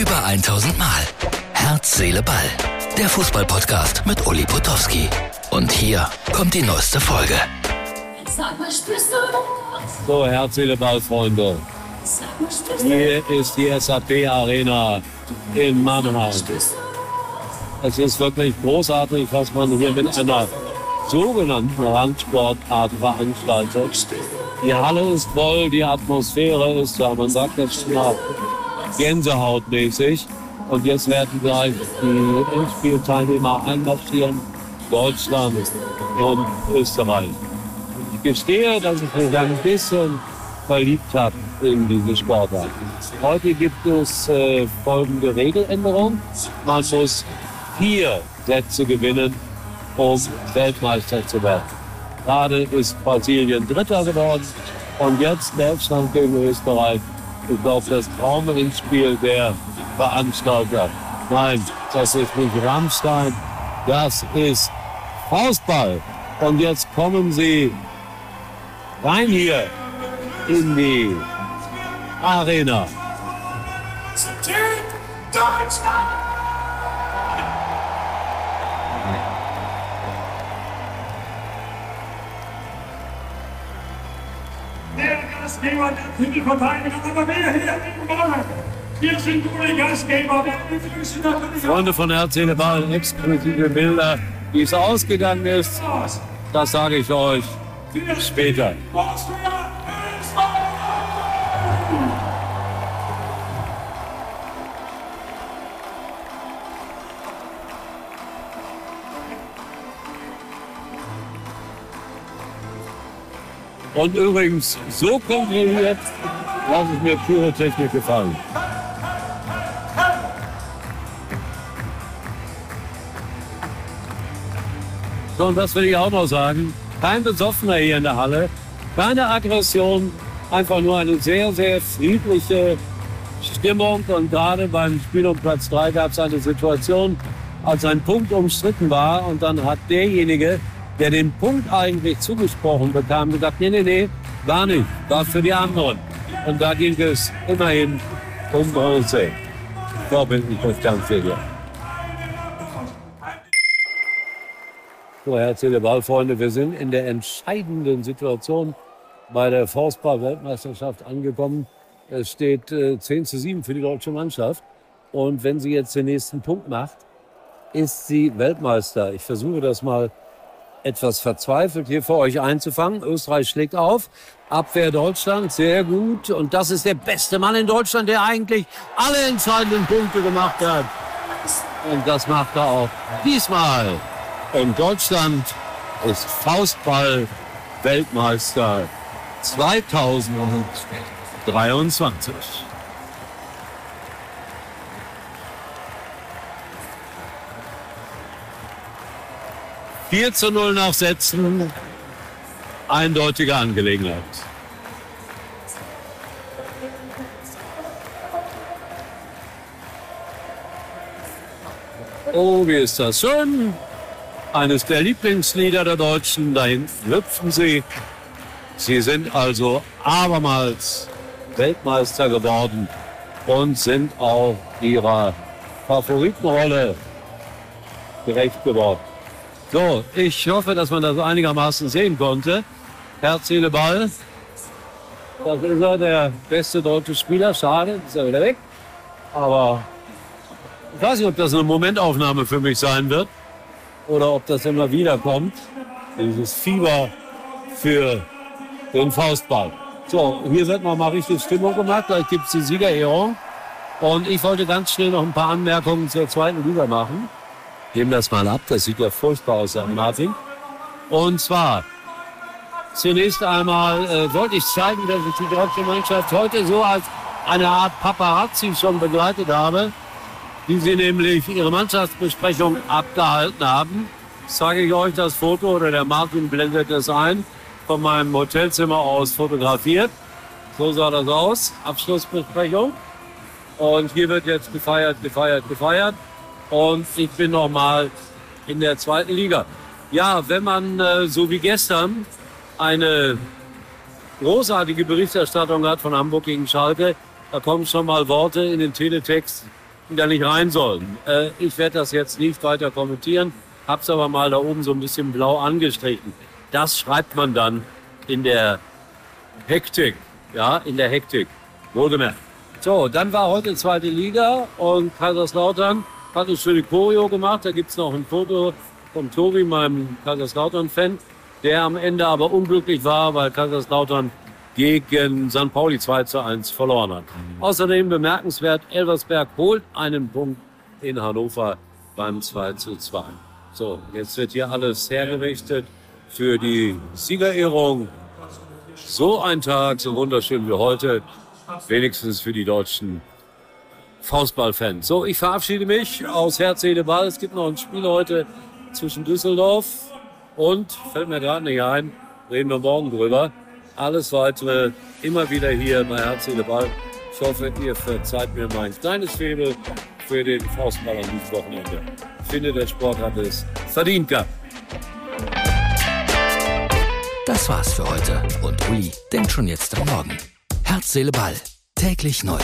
Über 1000 Mal. Herz, Seele, Ball. Der Fußballpodcast mit Uli Potowski. Und hier kommt die neueste Folge. Sag mal, spürst du? So, Herz, Seele, Ball, Freunde. Sag mal, spürst du? Hier ist die SAP Arena in Mannheim. Es ist wirklich großartig, was man hier mit einer sogenannten Randsportart veranstaltet. Die Halle ist voll, die Atmosphäre ist da, man sagt das schon mal gänsehautmäßig. Und jetzt werden gleich die Endspielteilnehmer einmarschieren, Deutschland und Österreich. Ich gestehe, dass ich mich ein bisschen verliebt habe in diese Sportart. Heute gibt es äh, folgende Regeländerung. Man muss vier Sätze gewinnen, um Weltmeister zu werden. Gerade ist Brasilien Dritter geworden und jetzt Deutschland gegen Österreich. Ich glaube, das Traumendspiel der Veranstalter. Nein, das ist nicht Rammstein, das ist Faustball. Und jetzt kommen sie rein hier in die Arena. Deutschland! Gastgeber der Titelverteidiger, aber wer hier? Wir sind die Gastgeber, Freunde von Erzähle Ball, exklusive Bilder, wie es ausgegangen ist. Das sage ich euch später. Und übrigens, so kontrolliert, lasse ich mir Pyrotechnik gefallen. So, und das will ich auch noch sagen. Kein Besoffener hier in der Halle, keine Aggression, einfach nur eine sehr, sehr friedliche Stimmung. Und gerade beim Spiel um Platz 3 gab es eine Situation, als ein Punkt umstritten war und dann hat derjenige, der den Punkt eigentlich zugesprochen bekam, gesagt, nee, nee, nee, war nicht, war für die anderen. Und da ging es immerhin um Bronze. Vorbildlich das Ganze hier. So, herzliche Ballfreunde, wir sind in der entscheidenden Situation bei der Faustball-Weltmeisterschaft angekommen. Es steht äh, 10 zu 7 für die deutsche Mannschaft. Und wenn sie jetzt den nächsten Punkt macht, ist sie Weltmeister. Ich versuche das mal etwas verzweifelt hier für euch einzufangen. Österreich schlägt auf. Abwehr Deutschland, sehr gut. Und das ist der beste Mann in Deutschland, der eigentlich alle entscheidenden Punkte gemacht hat. Und das macht er auch diesmal. Und Deutschland ist Faustball Weltmeister 2023. Vier zu 0 nach Sätzen. Eindeutige Angelegenheit. Oh, wie ist das schön. Eines der Lieblingslieder der Deutschen. Dahin hüpfen sie. Sie sind also abermals Weltmeister geworden und sind auch ihrer Favoritenrolle gerecht geworden. So, ich hoffe, dass man das einigermaßen sehen konnte. Herz, Seele, Ball. Das ist er, der beste deutsche Spieler. Schade, ist er wieder weg. Aber ich weiß nicht, ob das eine Momentaufnahme für mich sein wird oder ob das immer wieder kommt. Dieses Fieber für den Faustball. So, hier wird noch mal richtig Stimmung gemacht. Gleich gibt es die Siegerehrung. Und ich wollte ganz schnell noch ein paar Anmerkungen zur zweiten Liga machen. Nehmen das mal ab, das sieht ja furchtbar aus, Martin. Und zwar, zunächst einmal äh, wollte ich zeigen, dass ich die deutsche Mannschaft heute so als eine Art Paparazzi schon begleitet habe, wie sie nämlich ihre Mannschaftsbesprechung abgehalten haben. Zeige ich euch das Foto oder der Martin blendet es ein, von meinem Hotelzimmer aus fotografiert. So sah das aus, Abschlussbesprechung. Und hier wird jetzt gefeiert, gefeiert, gefeiert. Und ich bin noch mal in der zweiten Liga. Ja, wenn man äh, so wie gestern eine großartige Berichterstattung hat von Hamburg gegen Schalke, da kommen schon mal Worte in den Teletext hätten gar nicht rein sollen. Äh, ich werde das jetzt nicht weiter kommentieren, hab's aber mal da oben so ein bisschen blau angestrichen. Das schreibt man dann in der Hektik. Ja, in der Hektik. Wohlgemerkt. So, dann war heute zweite Liga und Kaiserslautern hat eine schöne Choreo gemacht. Da gibt's noch ein Foto von Tobi, meinem Kaiserslautern-Fan, der am Ende aber unglücklich war, weil Kaiserslautern gegen St. Pauli 2 zu 1 verloren hat. Außerdem bemerkenswert, Elversberg holt einen Punkt in Hannover beim 2 zu 2. So, jetzt wird hier alles hergerichtet für die Siegerehrung. So ein Tag, so wunderschön wie heute, wenigstens für die deutschen Faustballfans. So, ich verabschiede mich aus Herz, Seele, Ball. Es gibt noch ein Spiel heute zwischen Düsseldorf und, fällt mir gerade nicht ein, reden wir morgen drüber. Alles weitere immer wieder hier bei Herz, Seele, Ball. Ich hoffe, ihr verzeiht mir mein kleines Febel für den Faustball an diesem Wochenende. Ich finde, der Sport hat es verdient gehabt. Das war's für heute und Uli denkt schon jetzt am Morgen. Herz, Seele, Ball. Täglich neu.